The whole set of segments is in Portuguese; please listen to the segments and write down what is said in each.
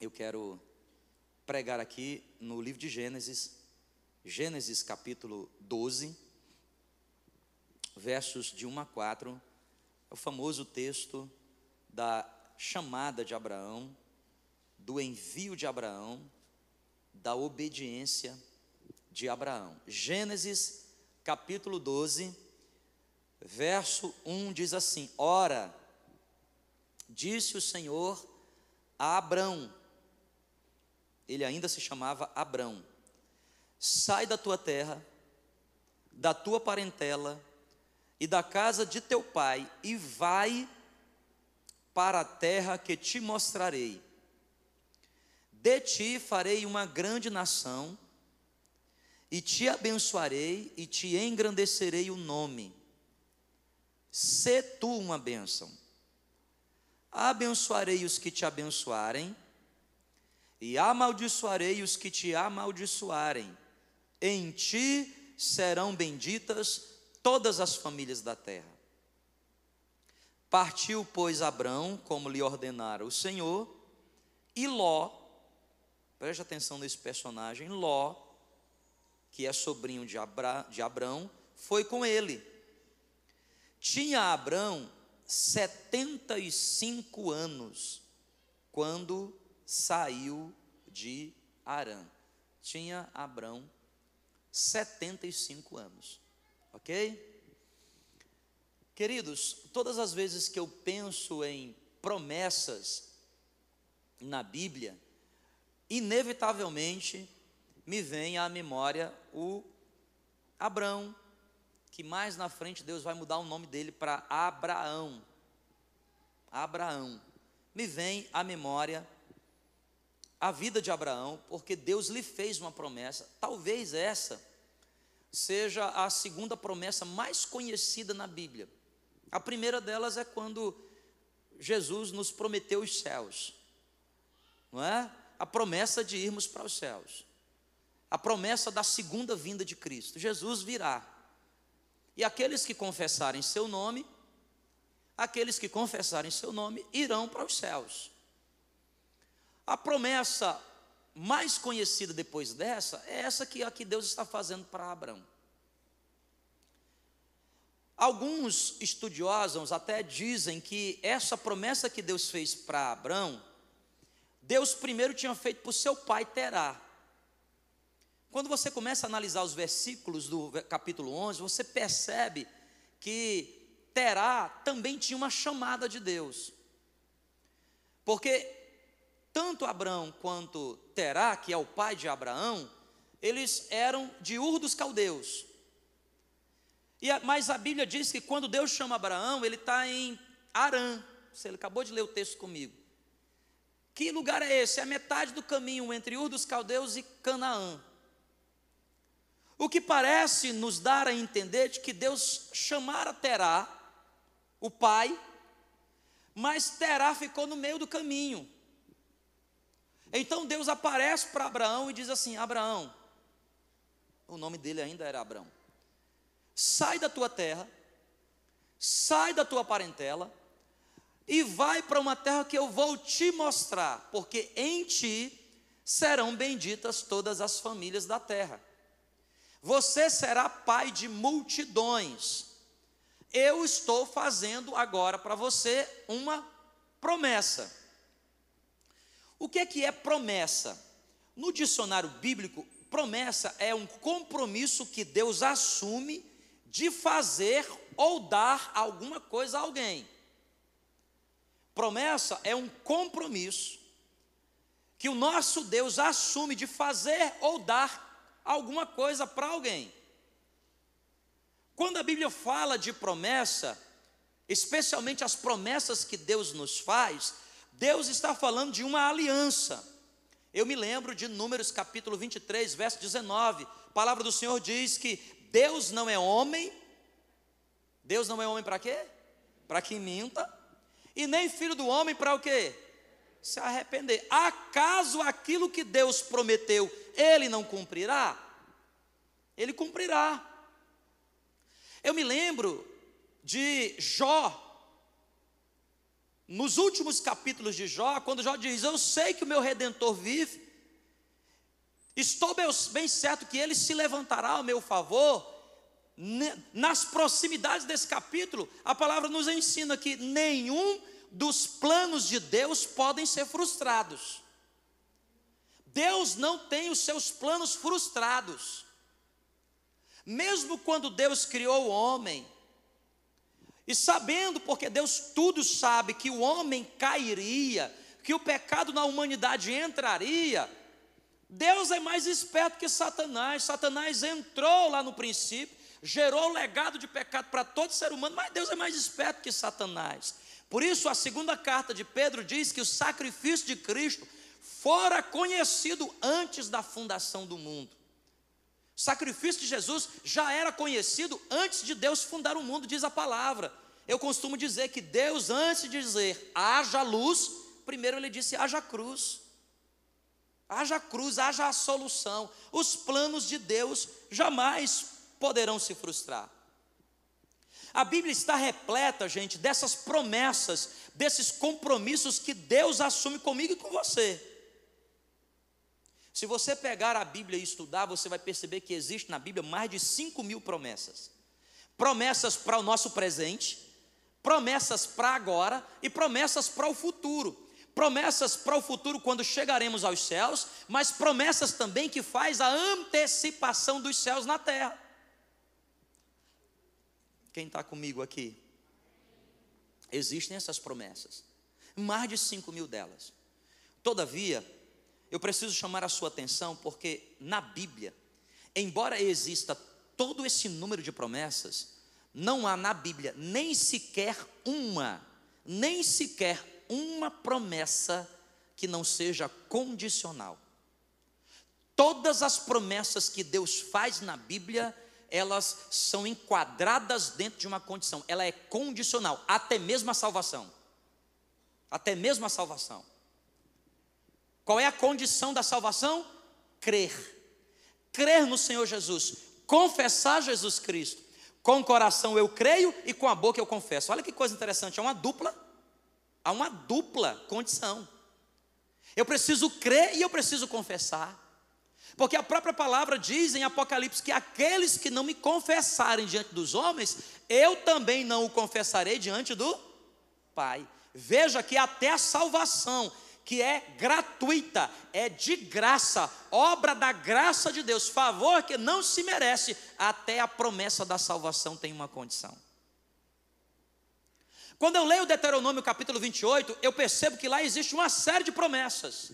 eu quero pregar aqui no livro de Gênesis, Gênesis capítulo 12, versos de 1 a 4, é o famoso texto da chamada de Abraão, do envio de Abraão, da obediência de Abraão. Gênesis capítulo 12, verso 1 diz assim: Ora, disse o Senhor a Abrão, ele ainda se chamava Abrão: Sai da tua terra, da tua parentela e da casa de teu pai, e vai para a terra que te mostrarei. De ti farei uma grande nação, e te abençoarei e te engrandecerei o nome. Sê tu uma bênção. Abençoarei os que te abençoarem, e amaldiçoarei os que te amaldiçoarem. Em ti serão benditas todas as famílias da terra. Partiu, pois, Abrão, como lhe ordenara o Senhor, e Ló, preste atenção nesse personagem, Ló, que é sobrinho de, Abra, de Abrão, foi com ele. Tinha Abrão 75 anos quando saiu de Arã. Tinha Abrão 75 anos. Ok? Queridos, todas as vezes que eu penso em promessas na Bíblia, inevitavelmente me vem à memória o Abrão, que mais na frente Deus vai mudar o nome dele para Abraão. Abraão. Me vem à memória a vida de Abraão, porque Deus lhe fez uma promessa. Talvez essa seja a segunda promessa mais conhecida na Bíblia. A primeira delas é quando Jesus nos prometeu os céus, não é? A promessa de irmos para os céus, a promessa da segunda vinda de Cristo. Jesus virá, e aqueles que confessarem seu nome, aqueles que confessarem seu nome irão para os céus. A promessa mais conhecida depois dessa é essa que aqui Deus está fazendo para Abraão. Alguns estudiosos até dizem que essa promessa que Deus fez para Abraão, Deus primeiro tinha feito para o seu pai Terá. Quando você começa a analisar os versículos do capítulo 11, você percebe que Terá também tinha uma chamada de Deus. Porque tanto Abraão quanto Terá, que é o pai de Abraão, eles eram de Ur dos Caldeus. E a, mas a Bíblia diz que quando Deus chama Abraão, ele está em Arã. Você acabou de ler o texto comigo. Que lugar é esse? É a metade do caminho entre Ur dos Caldeus e Canaã. O que parece nos dar a entender de que Deus chamara Terá, o pai, mas Terá ficou no meio do caminho. Então Deus aparece para Abraão e diz assim: Abraão, o nome dele ainda era Abraão, sai da tua terra, sai da tua parentela e vai para uma terra que eu vou te mostrar, porque em ti serão benditas todas as famílias da terra. Você será pai de multidões. Eu estou fazendo agora para você uma promessa. O que é que é promessa? No dicionário bíblico, promessa é um compromisso que Deus assume de fazer ou dar alguma coisa a alguém. Promessa é um compromisso que o nosso Deus assume de fazer ou dar alguma coisa para alguém. Quando a Bíblia fala de promessa, especialmente as promessas que Deus nos faz, Deus está falando de uma aliança. Eu me lembro de Números capítulo 23, verso 19. A palavra do Senhor diz que Deus não é homem. Deus não é homem para quê? Para que minta. E nem filho do homem para o quê? Se arrepender. Acaso aquilo que Deus prometeu, ele não cumprirá? Ele cumprirá. Eu me lembro de Jó, nos últimos capítulos de Jó, quando Jó diz: Eu sei que o meu redentor vive, estou bem certo que ele se levantará ao meu favor. Nas proximidades desse capítulo, a palavra nos ensina que nenhum dos planos de Deus podem ser frustrados. Deus não tem os seus planos frustrados. Mesmo quando Deus criou o homem, e sabendo, porque Deus tudo sabe, que o homem cairia, que o pecado na humanidade entraria, Deus é mais esperto que Satanás. Satanás entrou lá no princípio, gerou o legado de pecado para todo ser humano, mas Deus é mais esperto que Satanás. Por isso, a segunda carta de Pedro diz que o sacrifício de Cristo fora conhecido antes da fundação do mundo. O sacrifício de Jesus já era conhecido antes de Deus fundar o mundo, diz a palavra. Eu costumo dizer que Deus, antes de dizer haja luz, primeiro ele disse haja cruz. Haja cruz, haja a solução. Os planos de Deus jamais poderão se frustrar. A Bíblia está repleta, gente, dessas promessas, desses compromissos que Deus assume comigo e com você. Se você pegar a Bíblia e estudar, você vai perceber que existe na Bíblia mais de 5 mil promessas. Promessas para o nosso presente, promessas para agora e promessas para o futuro. Promessas para o futuro quando chegaremos aos céus, mas promessas também que faz a antecipação dos céus na terra. Quem está comigo aqui? Existem essas promessas, mais de 5 mil delas. Todavia, eu preciso chamar a sua atenção porque na Bíblia, embora exista todo esse número de promessas, não há na Bíblia nem sequer uma, nem sequer uma promessa que não seja condicional. Todas as promessas que Deus faz na Bíblia, elas são enquadradas dentro de uma condição, ela é condicional, até mesmo a salvação. Até mesmo a salvação. Qual é a condição da salvação? Crer. Crer no Senhor Jesus, confessar Jesus Cristo. Com o coração eu creio e com a boca eu confesso. Olha que coisa interessante, é uma dupla, há uma dupla condição. Eu preciso crer e eu preciso confessar. Porque a própria palavra diz em Apocalipse que aqueles que não me confessarem diante dos homens, eu também não o confessarei diante do Pai. Veja que até a salvação que é gratuita, é de graça, obra da graça de Deus, favor que não se merece, até a promessa da salvação tem uma condição. Quando eu leio Deuteronômio capítulo 28, eu percebo que lá existe uma série de promessas.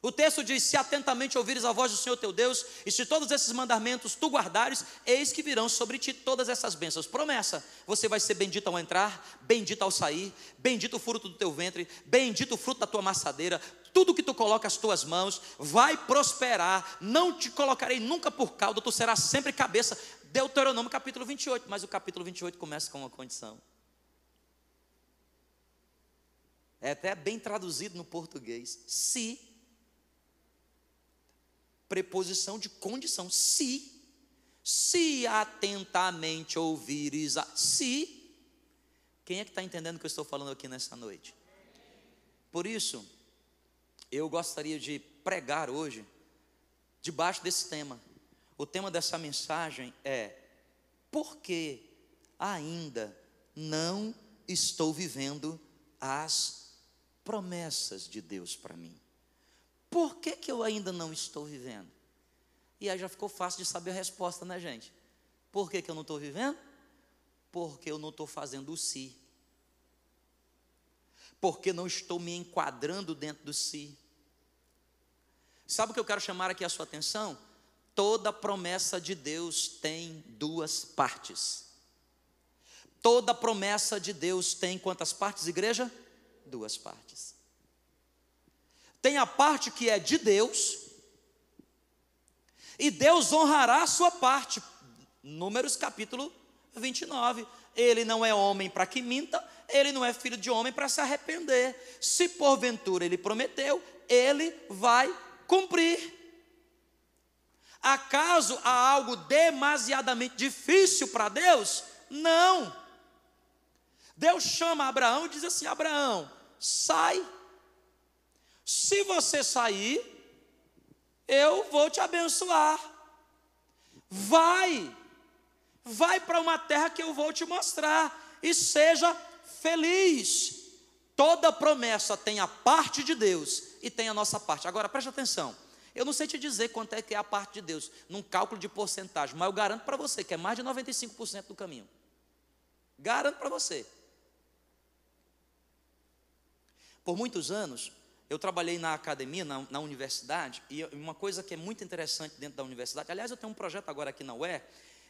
O texto diz: Se atentamente ouvires a voz do Senhor teu Deus, e se todos esses mandamentos tu guardares, eis que virão sobre ti todas essas bênçãos. Promessa: você vai ser bendito ao entrar, bendito ao sair, bendito o fruto do teu ventre, bendito o fruto da tua maçadeira. Tudo que tu coloca as tuas mãos vai prosperar. Não te colocarei nunca por cauda, tu serás sempre cabeça. Deuteronômio capítulo 28. Mas o capítulo 28 começa com uma condição. É até bem traduzido no português. Se preposição de condição. Se, se atentamente ouvires, a, se. Quem é que está entendendo o que eu estou falando aqui nessa noite? Por isso, eu gostaria de pregar hoje, debaixo desse tema. O tema dessa mensagem é: por que ainda não estou vivendo as promessas de Deus para mim? Por que, que eu ainda não estou vivendo? E aí já ficou fácil de saber a resposta, né, gente? Por que, que eu não estou vivendo? Porque eu não estou fazendo o si. Porque não estou me enquadrando dentro do si. Sabe o que eu quero chamar aqui a sua atenção? Toda promessa de Deus tem duas partes. Toda promessa de Deus tem quantas partes, igreja? Duas partes. Tem a parte que é de Deus, e Deus honrará a sua parte. Números capítulo 29. Ele não é homem para que minta, ele não é filho de homem para se arrepender. Se porventura ele prometeu, ele vai cumprir. Acaso há algo demasiadamente difícil para Deus? Não. Deus chama Abraão e diz assim: Abraão, sai. Se você sair, eu vou te abençoar. Vai, vai para uma terra que eu vou te mostrar e seja feliz. Toda promessa tem a parte de Deus e tem a nossa parte. Agora preste atenção. Eu não sei te dizer quanto é que é a parte de Deus, num cálculo de porcentagem, mas eu garanto para você que é mais de 95% do caminho. Garanto para você. Por muitos anos, eu trabalhei na academia, na, na, universidade, e uma coisa que é muito interessante dentro da universidade, aliás, eu tenho um projeto agora aqui na UE,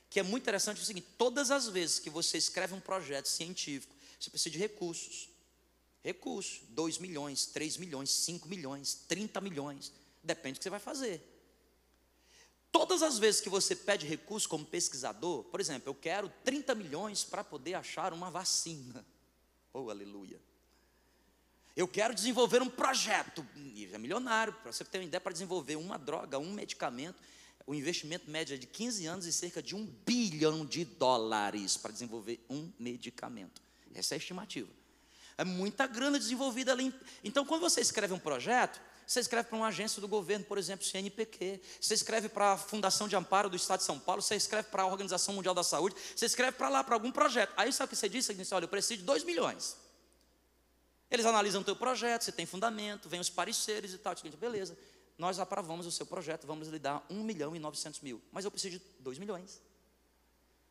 que é muito interessante é o seguinte: todas as vezes que você escreve um projeto científico, você precisa de recursos. Recursos, 2 milhões, 3 milhões, 5 milhões, 30 milhões. Depende do que você vai fazer. Todas as vezes que você pede recurso como pesquisador, por exemplo, eu quero 30 milhões para poder achar uma vacina. Oh, aleluia. Eu quero desenvolver um projeto, é milionário, para você ter uma ideia, para desenvolver uma droga, um medicamento, o investimento médio é de 15 anos e cerca de um bilhão de dólares para desenvolver um medicamento. Essa é a estimativa. É muita grana desenvolvida ali. Então, quando você escreve um projeto, você escreve para uma agência do governo, por exemplo, CNPq. Você escreve para a Fundação de Amparo do Estado de São Paulo. Você escreve para a Organização Mundial da Saúde. Você escreve para lá, para algum projeto. Aí sabe o que você disse? Você disse, olha, eu preciso de 2 milhões. Eles analisam o teu projeto, se tem fundamento, vem os pareceres e tal. Seguinte, beleza, nós aprovamos o seu projeto, vamos lhe dar 1 milhão e 900 mil. Mas eu preciso de 2 milhões.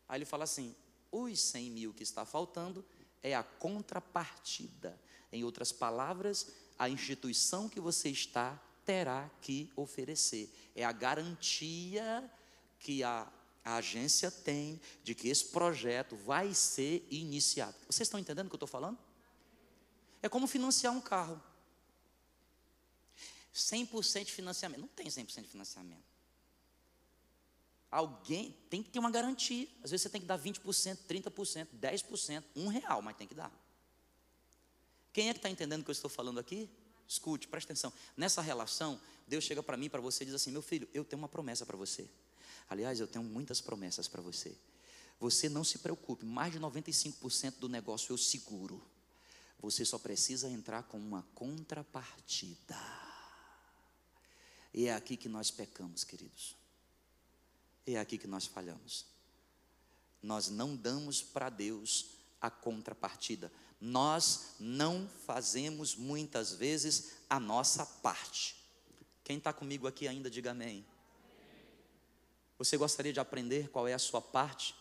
Aí ele fala assim, os 100 mil que está faltando é a contrapartida. Em outras palavras, a instituição que você está terá que oferecer. É a garantia que a, a agência tem de que esse projeto vai ser iniciado. Vocês estão entendendo o que eu estou falando? É como financiar um carro. 100% de financiamento. Não tem 100% de financiamento. Alguém tem que ter uma garantia. Às vezes você tem que dar 20%, 30%, 10%, um real, mas tem que dar. Quem é que está entendendo o que eu estou falando aqui? Escute, preste atenção. Nessa relação, Deus chega para mim, para você e diz assim: Meu filho, eu tenho uma promessa para você. Aliás, eu tenho muitas promessas para você. Você não se preocupe, mais de 95% do negócio eu seguro. Você só precisa entrar com uma contrapartida. E é aqui que nós pecamos, queridos. É aqui que nós falhamos. Nós não damos para Deus a contrapartida nós não fazemos muitas vezes a nossa parte. Quem está comigo aqui ainda, diga amém. Você gostaria de aprender qual é a sua parte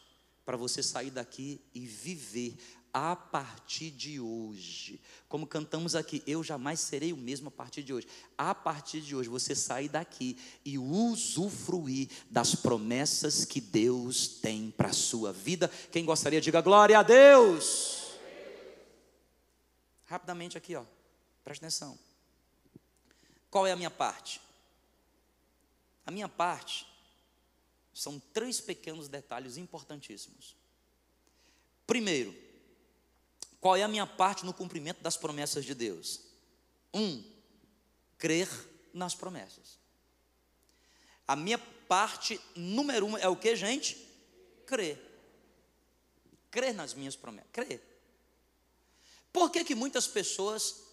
para você sair daqui e viver a partir de hoje. Como cantamos aqui, eu jamais serei o mesmo a partir de hoje. A partir de hoje, você sair daqui e usufruir das promessas que Deus tem para a sua vida. Quem gostaria, diga glória a Deus. Rapidamente aqui, ó. Presta atenção. Qual é a minha parte? A minha parte são três pequenos detalhes importantíssimos. Primeiro, qual é a minha parte no cumprimento das promessas de Deus? Um, crer nas promessas. A minha parte número um é o que, gente? Crer. Crer nas minhas promessas. Crer. Por que, que muitas pessoas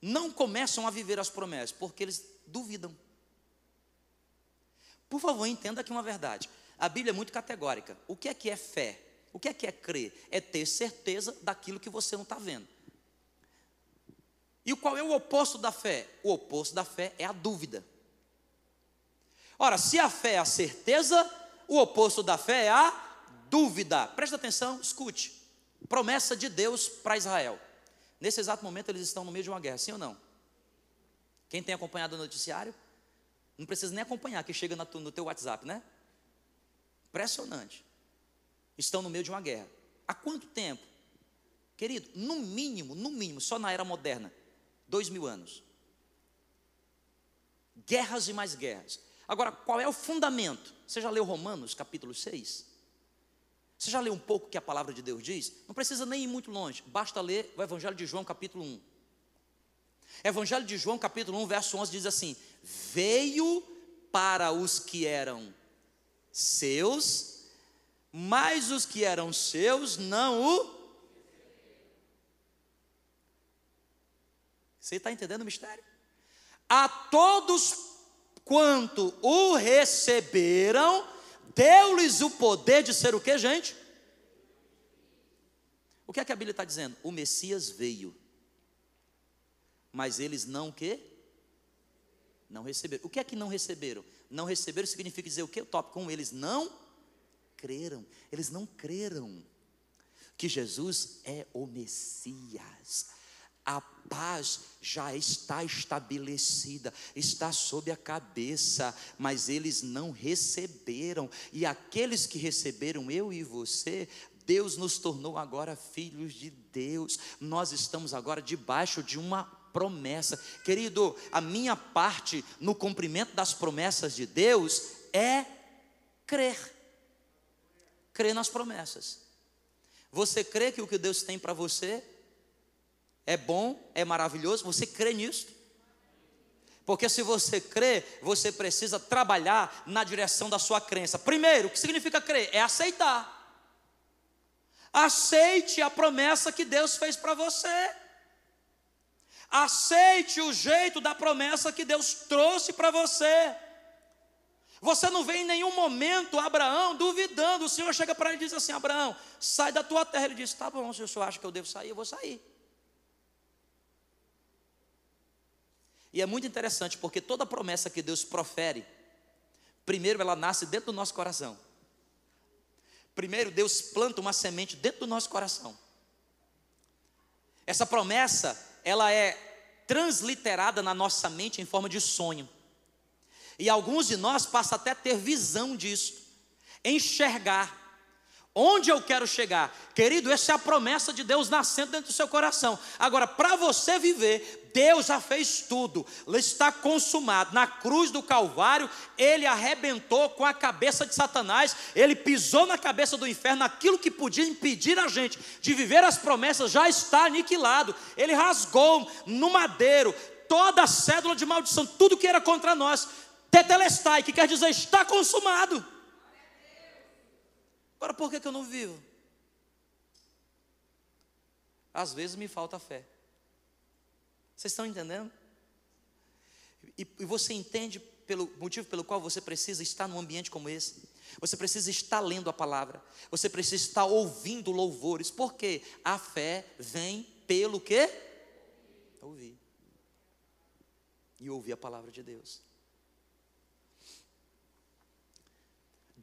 não começam a viver as promessas? Porque eles duvidam. Por favor, entenda aqui uma verdade. A Bíblia é muito categórica. O que é que é fé? O que é que é crer? É ter certeza daquilo que você não está vendo. E qual é o oposto da fé? O oposto da fé é a dúvida. Ora, se a fé é a certeza, o oposto da fé é a dúvida. Presta atenção, escute. Promessa de Deus para Israel. Nesse exato momento eles estão no meio de uma guerra, sim ou não? Quem tem acompanhado o noticiário, não precisa nem acompanhar, que chega no teu WhatsApp, né? Impressionante. Estão no meio de uma guerra. Há quanto tempo? Querido, no mínimo, no mínimo, só na era moderna, dois mil anos. Guerras e mais guerras. Agora, qual é o fundamento? Você já leu Romanos capítulo 6? Você já leu um pouco o que a palavra de Deus diz? Não precisa nem ir muito longe, basta ler o Evangelho de João, capítulo 1. Evangelho de João, capítulo 1, verso 11 diz assim: Veio para os que eram seus, mas os que eram seus não o. Você está entendendo o mistério? A todos quanto o receberam, deu-lhes o poder de ser o que, gente? O que é que a Bíblia está dizendo? O Messias veio, mas eles não o quê? Não receberam. O que é que não receberam? Não receberam significa dizer o que? O tópico 1, eles não creram. Eles não creram que Jesus é o Messias. A paz já está estabelecida, está sob a cabeça, mas eles não receberam. E aqueles que receberam, eu e você, Deus nos tornou agora filhos de Deus. Nós estamos agora debaixo de uma promessa. Querido, a minha parte no cumprimento das promessas de Deus é crer. Crer nas promessas. Você crê que o que Deus tem para você é bom, é maravilhoso, você crê nisso? Porque se você crê, você precisa trabalhar na direção da sua crença. Primeiro, o que significa crer? É aceitar. Aceite a promessa que Deus fez para você. Aceite o jeito da promessa que Deus trouxe para você. Você não vê em nenhum momento Abraão duvidando. O Senhor chega para ele e diz assim: Abraão, sai da tua terra. Ele diz: Tá bom, se o senhor acha que eu devo sair, eu vou sair. E é muito interessante porque toda promessa que Deus profere, primeiro ela nasce dentro do nosso coração. Primeiro Deus planta uma semente dentro do nosso coração. Essa promessa, ela é transliterada na nossa mente em forma de sonho. E alguns de nós passam até a ter visão disso, enxergar Onde eu quero chegar? Querido, essa é a promessa de Deus nascendo dentro do seu coração. Agora, para você viver, Deus já fez tudo, está consumado. Na cruz do Calvário, ele arrebentou com a cabeça de Satanás, ele pisou na cabeça do inferno, aquilo que podia impedir a gente de viver as promessas já está aniquilado. Ele rasgou no madeiro toda a cédula de maldição, tudo que era contra nós. Tetelestai, que quer dizer está consumado. Agora, por que, que eu não vivo? Às vezes me falta fé. Vocês estão entendendo? E, e você entende pelo motivo pelo qual você precisa estar num ambiente como esse? Você precisa estar lendo a palavra. Você precisa estar ouvindo louvores. Porque a fé vem pelo quê? Ouvir. E ouvir a palavra de Deus.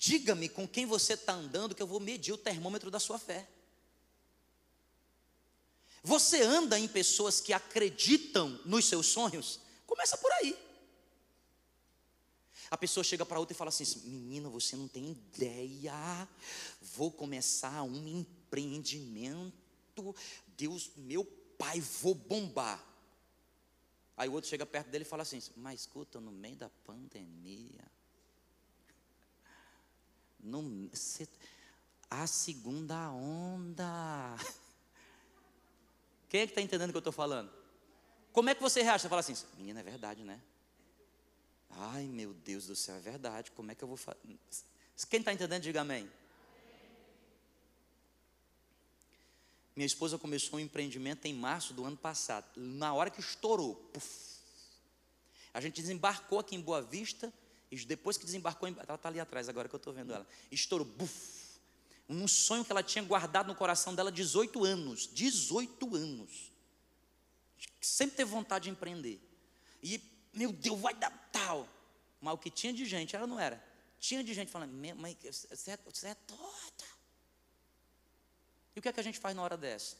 Diga-me com quem você está andando, que eu vou medir o termômetro da sua fé. Você anda em pessoas que acreditam nos seus sonhos? Começa por aí. A pessoa chega para outra e fala assim: Menina, você não tem ideia. Vou começar um empreendimento. Deus, meu pai, vou bombar. Aí o outro chega perto dele e fala assim: Mas escuta, no meio da pandemia, no, a segunda onda. Quem é que está entendendo o que eu estou falando? Como é que você reage? Você fala assim, menina, é verdade, né? Ai, meu Deus do céu, é verdade. Como é que eu vou fazer? Quem está entendendo, diga amém. Minha esposa começou um empreendimento em março do ano passado. Na hora que estourou, puff, a gente desembarcou aqui em Boa Vista e depois que desembarcou, ela está ali atrás agora que eu estou vendo ela. Estourou, buf. Um sonho que ela tinha guardado no coração dela 18 anos. 18 anos. Sempre teve vontade de empreender. E, meu Deus, vai dar tal. Mas o que tinha de gente, ela não era. Tinha de gente falando, mãe, você é, você é. E o que é que a gente faz na hora dessa?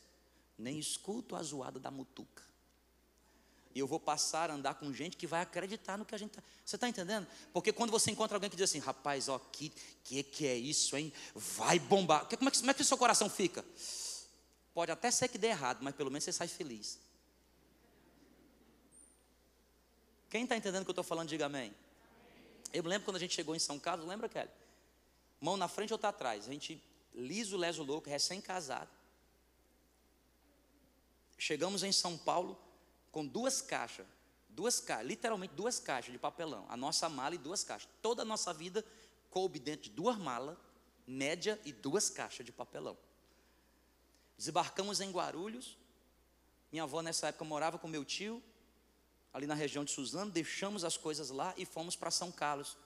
Nem escuto a zoada da mutuca. E eu vou passar a andar com gente que vai acreditar no que a gente está. Você está entendendo? Porque quando você encontra alguém que diz assim, rapaz, ó, que, que que é isso, hein? Vai bombar. Como é, que, como é que o seu coração fica? Pode até ser que dê errado, mas pelo menos você sai feliz. Quem está entendendo o que eu estou falando, diga amém. Eu lembro quando a gente chegou em São Carlos, lembra, Kelly? Mão na frente ou outra atrás. A gente, liso, leso, louco, recém-casado. Chegamos em São Paulo, com duas caixas, duas caixas, literalmente duas caixas de papelão, a nossa mala e duas caixas. Toda a nossa vida coube dentro de duas malas, média e duas caixas de papelão. Desembarcamos em Guarulhos. Minha avó nessa época morava com meu tio ali na região de Suzano, deixamos as coisas lá e fomos para São Carlos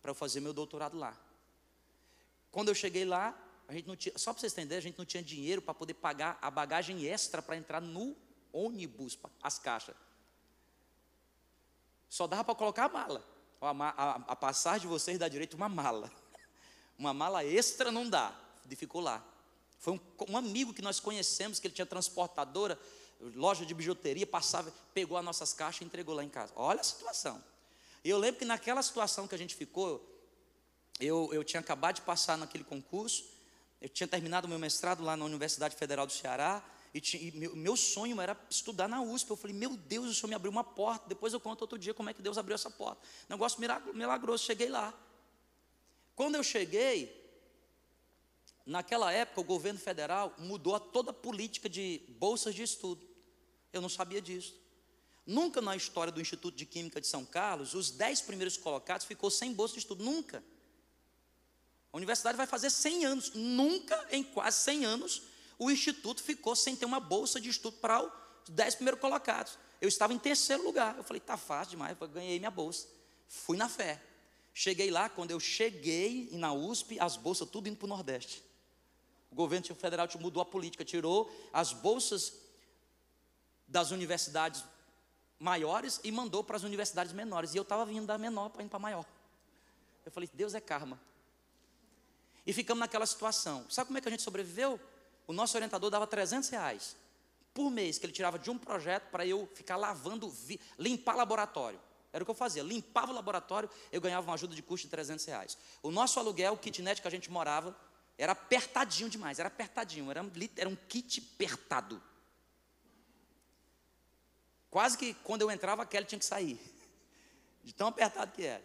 para eu fazer meu doutorado lá. Quando eu cheguei lá, a gente não tinha, só para vocês entenderem, a gente não tinha dinheiro para poder pagar a bagagem extra para entrar no ônibus, as caixas. Só dava para colocar a mala. A, a, a passagem de vocês dá direito uma mala. Uma mala extra não dá. Ficou lá. Foi um, um, amigo que nós conhecemos, que ele tinha transportadora, loja de bijuteria, passava, pegou as nossas caixas e entregou lá em casa. Olha a situação. E eu lembro que naquela situação que a gente ficou, eu, eu tinha acabado de passar naquele concurso, eu tinha terminado meu mestrado lá na Universidade Federal do Ceará, e, e meu, meu, sonho era estudar na USP. Eu falei, meu Deus, o Senhor me abriu uma porta. Depois eu conto outro dia como é que Deus abriu essa porta. Negócio milagroso. Cheguei lá. Quando eu cheguei, naquela época o governo federal mudou a toda a política de bolsas de estudo. Eu não sabia disso. Nunca na história do Instituto de Química de São Carlos, os dez primeiros colocados ficou sem bolsa de estudo. Nunca. A universidade vai fazer 100 anos. Nunca, em quase 100 anos, o instituto ficou sem ter uma bolsa de estudo para os dez primeiros colocados. Eu estava em terceiro lugar. Eu falei, tá fácil demais, eu ganhei minha bolsa. Fui na fé. Cheguei lá, quando eu cheguei na USP, as bolsas tudo indo para o Nordeste. O governo federal mudou a política, tirou as bolsas das universidades maiores e mandou para as universidades menores. E eu estava vindo da menor para ir para a maior. Eu falei, Deus é karma. E ficamos naquela situação. Sabe como é que a gente sobreviveu? O nosso orientador dava 300 reais por mês que ele tirava de um projeto para eu ficar lavando, limpar laboratório. Era o que eu fazia, limpava o laboratório, eu ganhava uma ajuda de custo de 300 reais. O nosso aluguel, o kitnet que a gente morava, era apertadinho demais, era apertadinho, era, era um kit apertado. Quase que quando eu entrava, a Kelly tinha que sair, de tão apertado que era.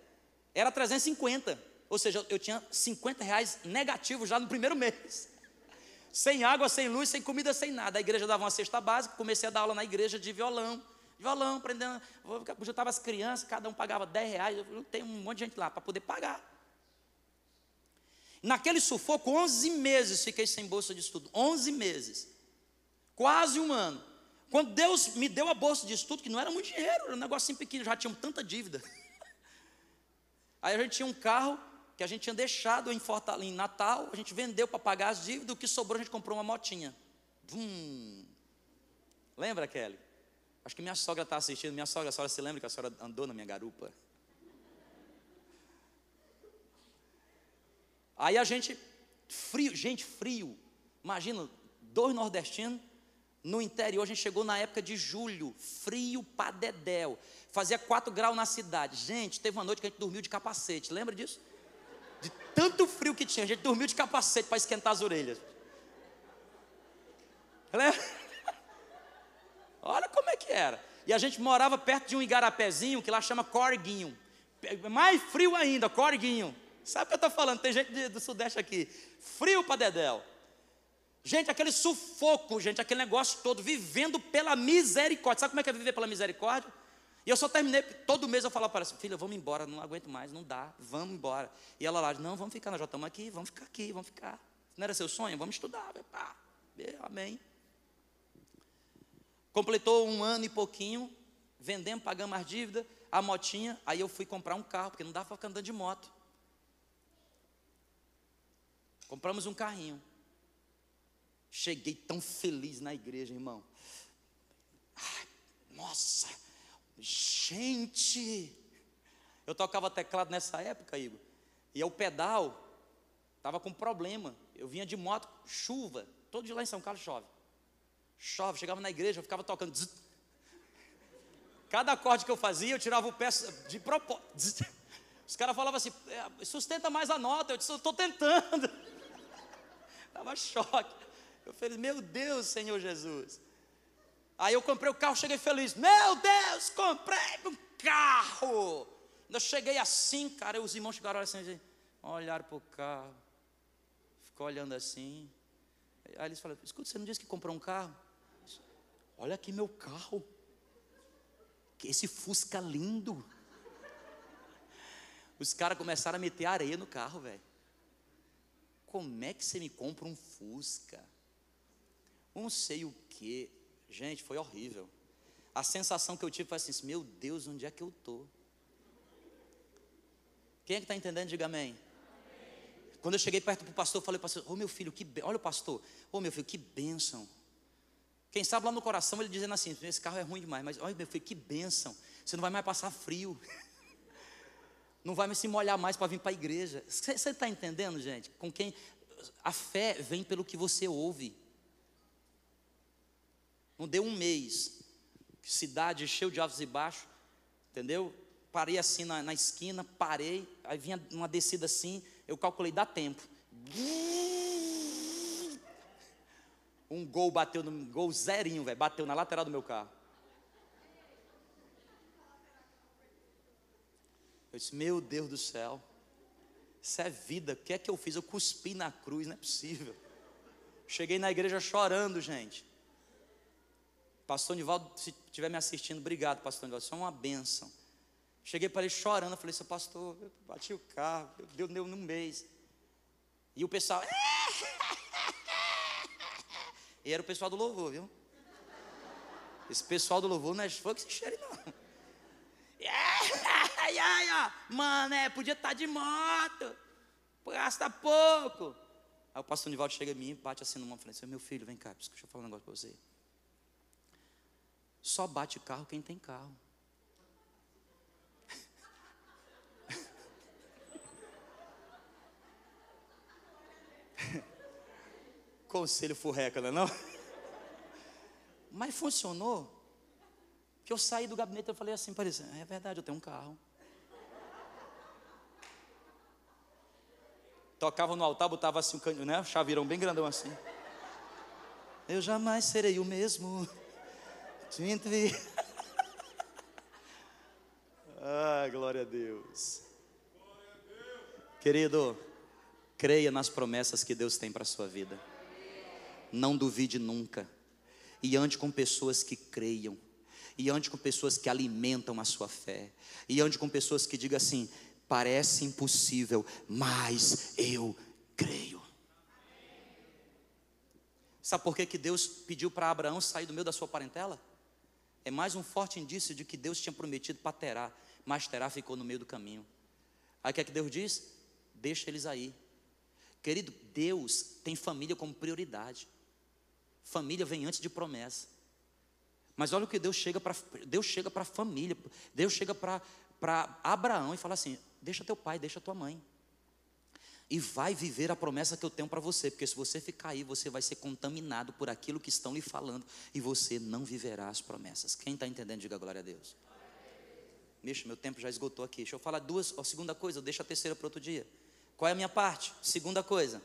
Era 350, ou seja, eu tinha 50 reais negativos já no primeiro mês sem água, sem luz, sem comida, sem nada. A igreja dava uma cesta básica, comecei a dar aula na igreja de violão. Violão, aprendendo, juntava as crianças, cada um pagava 10 reais, eu tenho um monte de gente lá para poder pagar. Naquele sufoco, 11 meses fiquei sem bolsa de estudo, 11 meses, quase um ano. Quando Deus me deu a bolsa de estudo, que não era muito dinheiro, era um negocinho pequeno, já tinha tanta dívida. Aí a gente tinha um carro, que a gente tinha deixado em, Fortal em Natal, a gente vendeu para pagar as dívidas, o que sobrou a gente comprou uma motinha. Vum. Lembra, Kelly? Acho que minha sogra está assistindo. Minha sogra, a senhora se lembra que a senhora andou na minha garupa? Aí a gente, frio, gente, frio. Imagina, dois nordestinos, no interior, a gente chegou na época de julho, frio para dedéu. Fazia 4 graus na cidade. Gente, teve uma noite que a gente dormiu de capacete, lembra disso? De tanto frio que tinha, a gente dormiu de capacete para esquentar as orelhas. Olha como é que era. E a gente morava perto de um igarapézinho que lá chama Corguinho. Mais frio ainda, Corguinho. Sabe o que eu estou falando? Tem gente do Sudeste aqui. Frio para Dedéu. Gente, aquele sufoco, gente, aquele negócio todo, vivendo pela misericórdia. Sabe como é que é viver pela misericórdia? E eu só terminei, todo mês eu falava para ela, filha, vamos embora, não aguento mais, não dá, vamos embora. E ela lá, não, vamos ficar, nós já estamos aqui, vamos ficar aqui, vamos ficar. Não era seu sonho? Vamos estudar, pá, amém. Completou um ano e pouquinho, vendemos, pagamos as dívidas, a motinha, aí eu fui comprar um carro, porque não dava para ficar andando de moto. Compramos um carrinho. Cheguei tão feliz na igreja, irmão. Ai, nossa, Gente, eu tocava teclado nessa época, Igor, e o pedal estava com problema. Eu vinha de moto, chuva, todo dia lá em São Carlos chove. Chove, chegava na igreja, eu ficava tocando. Zzz. Cada acorde que eu fazia, eu tirava o pé de propósito. Os caras falavam assim, é, sustenta mais a nota. Eu disse, eu estou tentando. Estava choque. Eu falei, meu Deus, Senhor Jesus. Aí eu comprei o carro, cheguei feliz. Meu Deus, comprei um carro. Eu cheguei assim, cara, os irmãos chegaram assim, olharam para o carro, ficou olhando assim. Aí eles falaram, escuta, você não disse que comprou um carro? Olha aqui meu carro. Que esse Fusca lindo. Os caras começaram a meter areia no carro, velho. Como é que você me compra um Fusca? Não sei o que. Gente, foi horrível. a sensação que eu tive foi assim: meu Deus, onde é que eu estou? Quem é que está entendendo? Diga amém. Quando eu cheguei perto do pastor, eu falei, pastor, ô oh, meu filho, que olha o pastor, ô oh, meu filho, que bênção. Quem sabe lá no coração ele dizendo assim, esse carro é ruim demais, mas olha meu filho, que bênção. Você não vai mais passar frio. Não vai mais se molhar mais para vir para a igreja. Você está entendendo, gente? Com quem a fé vem pelo que você ouve. Não deu um mês, cidade cheio de altos e baixos, entendeu? Parei assim na, na esquina, parei, aí vinha uma descida assim, eu calculei, dá tempo. Um gol bateu no gol zerinho, velho, bateu na lateral do meu carro. Eu disse, meu Deus do céu, isso é vida, o que é que eu fiz? Eu cuspi na cruz, não é possível. Cheguei na igreja chorando, gente. Pastor Nivaldo, se estiver me assistindo, obrigado, pastor Nivaldo, isso é uma bênção. Cheguei para ele chorando, falei, seu pastor, eu bati o carro, deu, deu num mês. E o pessoal. E era o pessoal do louvor, viu? Esse pessoal do louvor não é que se cheire, não. Mano, é, podia estar tá de moto. Gasta pouco. Aí o pastor Nivaldo chega em mim, bate assim no mão e fala assim, meu filho, vem cá, deixa eu falar um negócio para você. Só bate carro quem tem carro. Conselho furreca, não é não? Mas funcionou. Que eu saí do gabinete e falei assim, parecia, é verdade, eu tenho um carro. Tocava no altar, botava assim, né, chaveirão bem grandão assim. Eu jamais serei o mesmo. ah, glória a Deus. Querido, creia nas promessas que Deus tem para a sua vida não duvide nunca. E ande com pessoas que creiam. E ande com pessoas que alimentam a sua fé. E ande com pessoas que digam assim: parece impossível, mas eu creio. Sabe por que, que Deus pediu para Abraão sair do meio da sua parentela? É mais um forte indício de que Deus tinha prometido para Terá, mas Terá ficou no meio do caminho. Aí o que é que Deus diz? Deixa eles aí. Querido, Deus tem família como prioridade. Família vem antes de promessa. Mas olha o que Deus chega para Deus chega para a família. Deus chega para Abraão e fala assim: deixa teu pai, deixa tua mãe. E vai viver a promessa que eu tenho para você, porque se você ficar aí, você vai ser contaminado por aquilo que estão lhe falando e você não viverá as promessas. Quem está entendendo, diga glória a Deus. Deixa, meu tempo já esgotou aqui. Deixa eu falar duas, a segunda coisa, eu deixo a terceira para outro dia. Qual é a minha parte? Segunda coisa.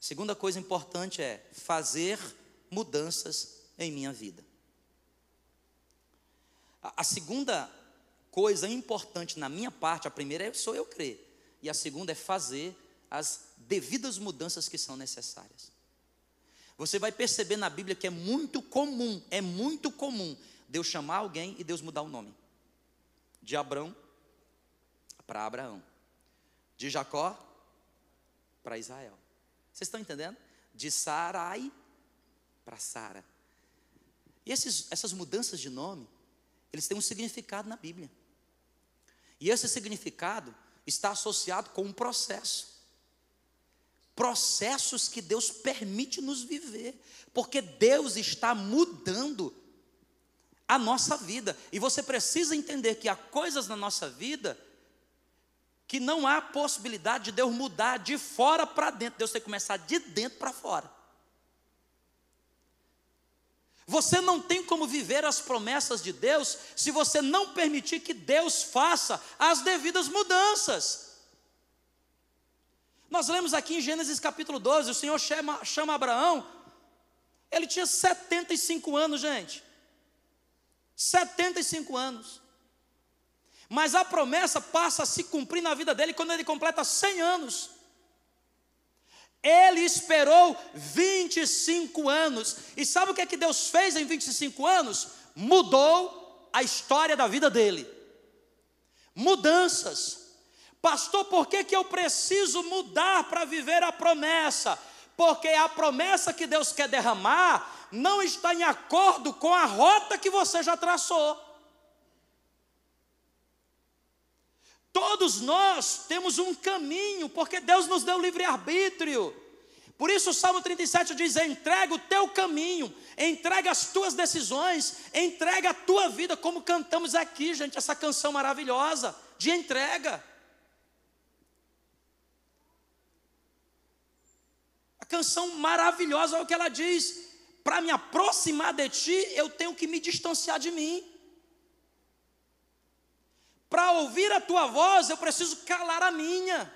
Segunda coisa importante é fazer mudanças em minha vida. A, a segunda coisa importante na minha parte, a primeira é sou eu crer, e a segunda é fazer as devidas mudanças que são necessárias. Você vai perceber na Bíblia que é muito comum, é muito comum Deus chamar alguém e Deus mudar o nome. De Abrão para Abraão. De Jacó para Israel. Vocês estão entendendo? De Sarai para Sara. E esses, essas mudanças de nome, eles têm um significado na Bíblia. E esse significado está associado com um processo. Processos que Deus permite nos viver, porque Deus está mudando a nossa vida. E você precisa entender que há coisas na nossa vida que não há possibilidade de Deus mudar de fora para dentro, Deus tem que começar de dentro para fora. Você não tem como viver as promessas de Deus se você não permitir que Deus faça as devidas mudanças. Nós lemos aqui em Gênesis capítulo 12, o Senhor chama, chama Abraão, ele tinha 75 anos, gente. 75 anos. Mas a promessa passa a se cumprir na vida dele quando ele completa 100 anos. Ele esperou 25 anos. E sabe o que é que Deus fez em 25 anos? Mudou a história da vida dele. Mudanças. Pastor, por que, que eu preciso mudar para viver a promessa? porque a promessa que Deus quer derramar não está em acordo com a rota que você já traçou. Todos nós temos um caminho, porque Deus nos deu livre-arbítrio. Por isso o Salmo 37 diz: entrega o teu caminho, entrega as tuas decisões, entrega a tua vida, como cantamos aqui, gente, essa canção maravilhosa de entrega. A canção maravilhosa é o que ela diz: para me aproximar de ti, eu tenho que me distanciar de mim. Para ouvir a tua voz, eu preciso calar a minha.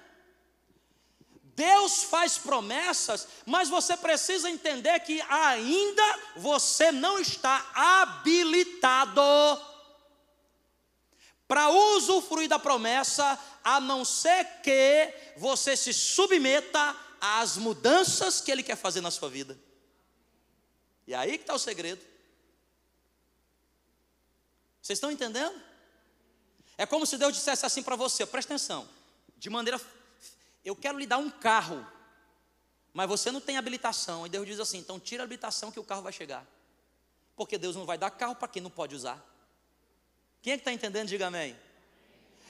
Deus faz promessas, mas você precisa entender que ainda você não está habilitado para usufruir da promessa, a não ser que você se submeta às mudanças que Ele quer fazer na sua vida. E aí que está o segredo. Vocês estão entendendo? É como se Deus dissesse assim para você: presta atenção, de maneira eu quero lhe dar um carro, mas você não tem habilitação. E Deus diz assim: então tira a habilitação que o carro vai chegar. Porque Deus não vai dar carro para quem não pode usar. Quem é que está entendendo? Diga amém.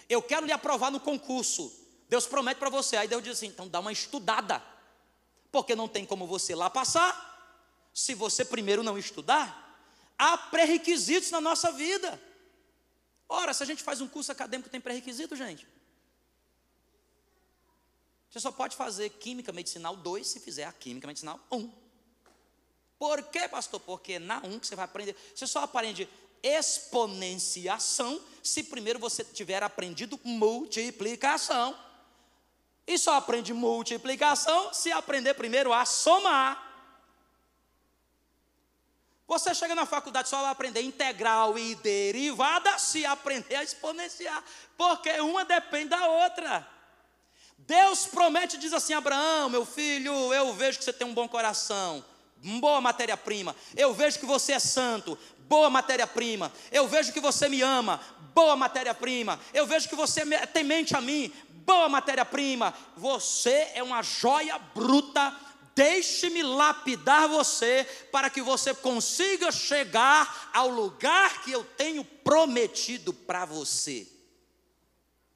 Eu quero lhe aprovar no concurso. Deus promete para você. Aí Deus diz assim: então dá uma estudada. Porque não tem como você lá passar, se você primeiro não estudar. Há pré-requisitos na nossa vida. Ora, se a gente faz um curso acadêmico, tem pré-requisito, gente. Você só pode fazer Química Medicinal 2 se fizer a Química Medicinal 1. Por quê, pastor? Porque na 1 que você vai aprender, você só aprende exponenciação se primeiro você tiver aprendido multiplicação. E só aprende multiplicação se aprender primeiro a somar. Você chega na faculdade só vai aprender integral e derivada se aprender a exponenciar, porque uma depende da outra. Deus promete e diz assim: Abraão, meu filho, eu vejo que você tem um bom coração, boa matéria-prima. Eu vejo que você é santo, boa matéria-prima. Eu vejo que você me ama, boa matéria-prima. Eu vejo que você tem mente a mim, boa matéria-prima. Você é uma joia bruta. Deixe-me lapidar você para que você consiga chegar ao lugar que eu tenho prometido para você.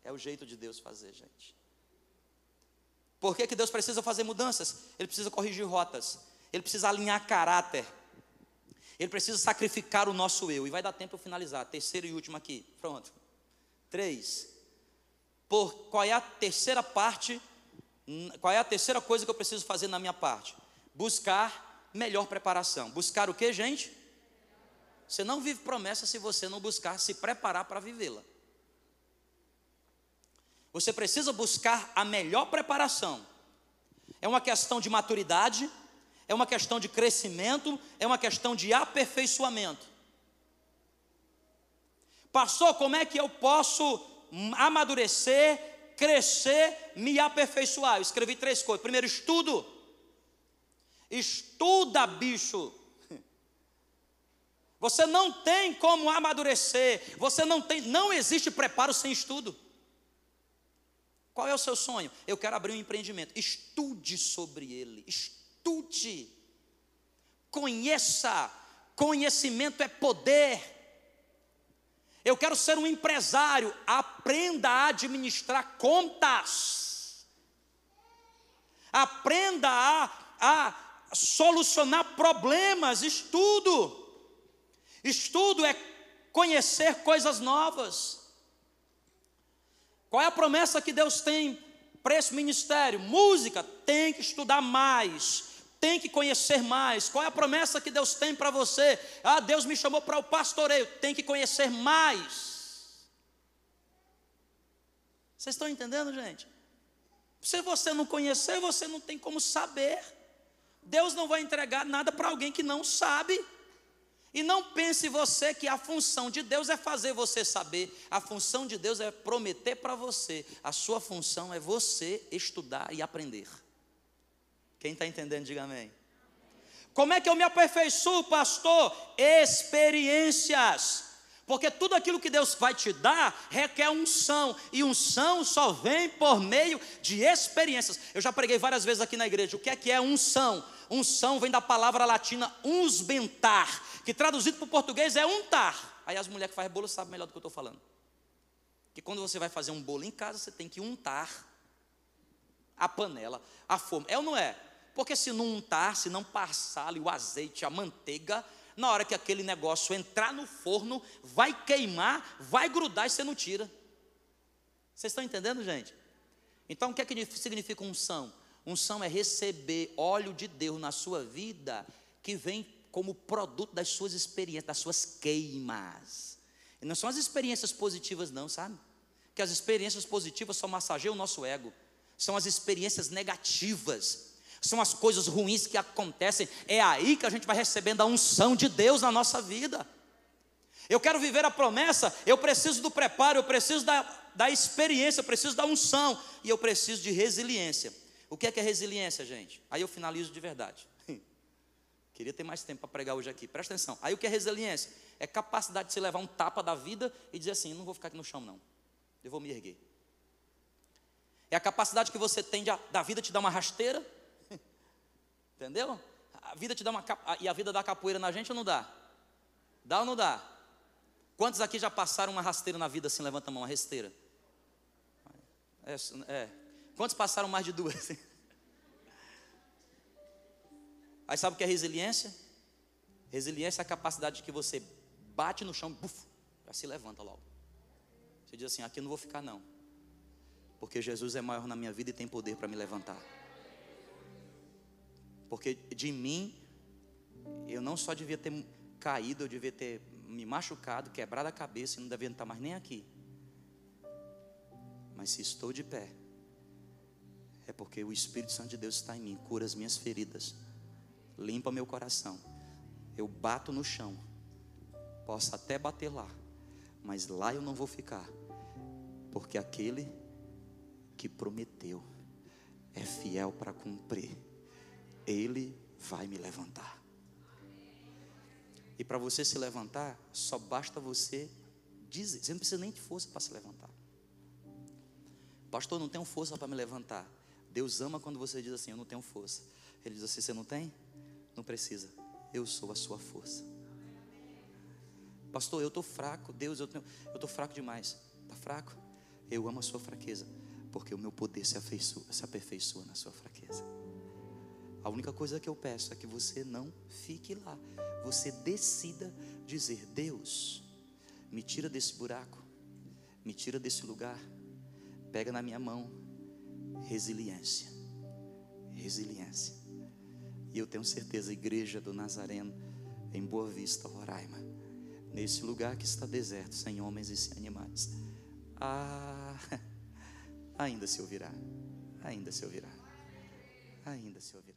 É o jeito de Deus fazer, gente. Por que, que Deus precisa fazer mudanças? Ele precisa corrigir rotas, ele precisa alinhar caráter, ele precisa sacrificar o nosso eu. E vai dar tempo para finalizar. Terceiro e último aqui. Pronto. Três. Por qual é a terceira parte? Qual é a terceira coisa que eu preciso fazer na minha parte? Buscar melhor preparação. Buscar o que, gente? Você não vive promessa se você não buscar se preparar para vivê-la. Você precisa buscar a melhor preparação. É uma questão de maturidade, é uma questão de crescimento, é uma questão de aperfeiçoamento. Pastor, como é que eu posso amadurecer, crescer, me aperfeiçoar? Eu escrevi três coisas. Primeiro, estudo. Estuda, bicho. Você não tem como amadurecer. Você não tem, não existe preparo sem estudo. Qual é o seu sonho? Eu quero abrir um empreendimento. Estude sobre ele. Estude. Conheça. Conhecimento é poder. Eu quero ser um empresário. Aprenda a administrar contas. Aprenda a, a solucionar problemas. Estudo. Estudo é conhecer coisas novas. Qual é a promessa que Deus tem para esse ministério? Música, tem que estudar mais, tem que conhecer mais. Qual é a promessa que Deus tem para você? Ah, Deus me chamou para o pastoreio, tem que conhecer mais. Vocês estão entendendo, gente? Se você não conhecer, você não tem como saber. Deus não vai entregar nada para alguém que não sabe. E não pense você que a função de Deus é fazer você saber, a função de Deus é prometer para você, a sua função é você estudar e aprender. Quem está entendendo, diga amém. Como é que eu me aperfeiçoo, pastor? Experiências. Porque tudo aquilo que Deus vai te dar requer unção, e unção só vem por meio de experiências. Eu já preguei várias vezes aqui na igreja. O que é que é unção? Unção vem da palavra latina unsbentar, que traduzido para o português é untar. Aí as mulheres que fazem bolo sabem melhor do que eu estou falando. Que quando você vai fazer um bolo em casa, você tem que untar a panela, a forma. É ou não é? Porque se não untar, se não passar ali o azeite, a manteiga, na hora que aquele negócio entrar no forno, vai queimar, vai grudar e você não tira. Vocês estão entendendo, gente? Então, o que é que significa unção? Unção é receber óleo de Deus na sua vida que vem como produto das suas experiências, das suas queimas. E não são as experiências positivas, não, sabe? Que as experiências positivas só massageiam o nosso ego. São as experiências negativas são as coisas ruins que acontecem. É aí que a gente vai recebendo a unção de Deus na nossa vida. Eu quero viver a promessa, eu preciso do preparo, eu preciso da, da experiência, eu preciso da unção e eu preciso de resiliência. O que é que é resiliência, gente? Aí eu finalizo de verdade. Queria ter mais tempo para pregar hoje aqui. Presta atenção. Aí o que é resiliência? É capacidade de se levar um tapa da vida e dizer assim: não vou ficar aqui no chão, não. Eu vou me erguer. É a capacidade que você tem de, da vida te dar uma rasteira Entendeu? A vida te dá uma e a vida dá capoeira na gente ou não dá? Dá ou não dá? Quantos aqui já passaram uma rasteira na vida assim? Levanta a mão, uma rasteira. É, é. Quantos passaram mais de duas? Aí sabe o que é resiliência? Resiliência é a capacidade de que você bate no chão, buf, já se levanta logo. Você diz assim: aqui eu não vou ficar não, porque Jesus é maior na minha vida e tem poder para me levantar. Porque de mim, eu não só devia ter caído, eu devia ter me machucado, quebrado a cabeça e não devia estar mais nem aqui. Mas se estou de pé, é porque o Espírito Santo de Deus está em mim, cura as minhas feridas, limpa meu coração. Eu bato no chão, posso até bater lá, mas lá eu não vou ficar, porque aquele que prometeu é fiel para cumprir. Ele vai me levantar. E para você se levantar, só basta você dizer. Você não precisa nem de força para se levantar. Pastor, não tenho força para me levantar. Deus ama quando você diz assim: Eu não tenho força. Ele diz assim: Você não tem? Não precisa. Eu sou a sua força. Pastor, eu estou fraco. Deus, eu estou fraco demais. Está fraco? Eu amo a sua fraqueza. Porque o meu poder se, se aperfeiçoa na sua fraqueza. A única coisa que eu peço é que você não fique lá. Você decida dizer: Deus, me tira desse buraco, me tira desse lugar, pega na minha mão resiliência. Resiliência. E eu tenho certeza, igreja do Nazareno, em Boa Vista, Roraima, nesse lugar que está deserto, sem homens e sem animais. Ah, ainda se ouvirá, ainda se ouvirá, ainda se ouvirá.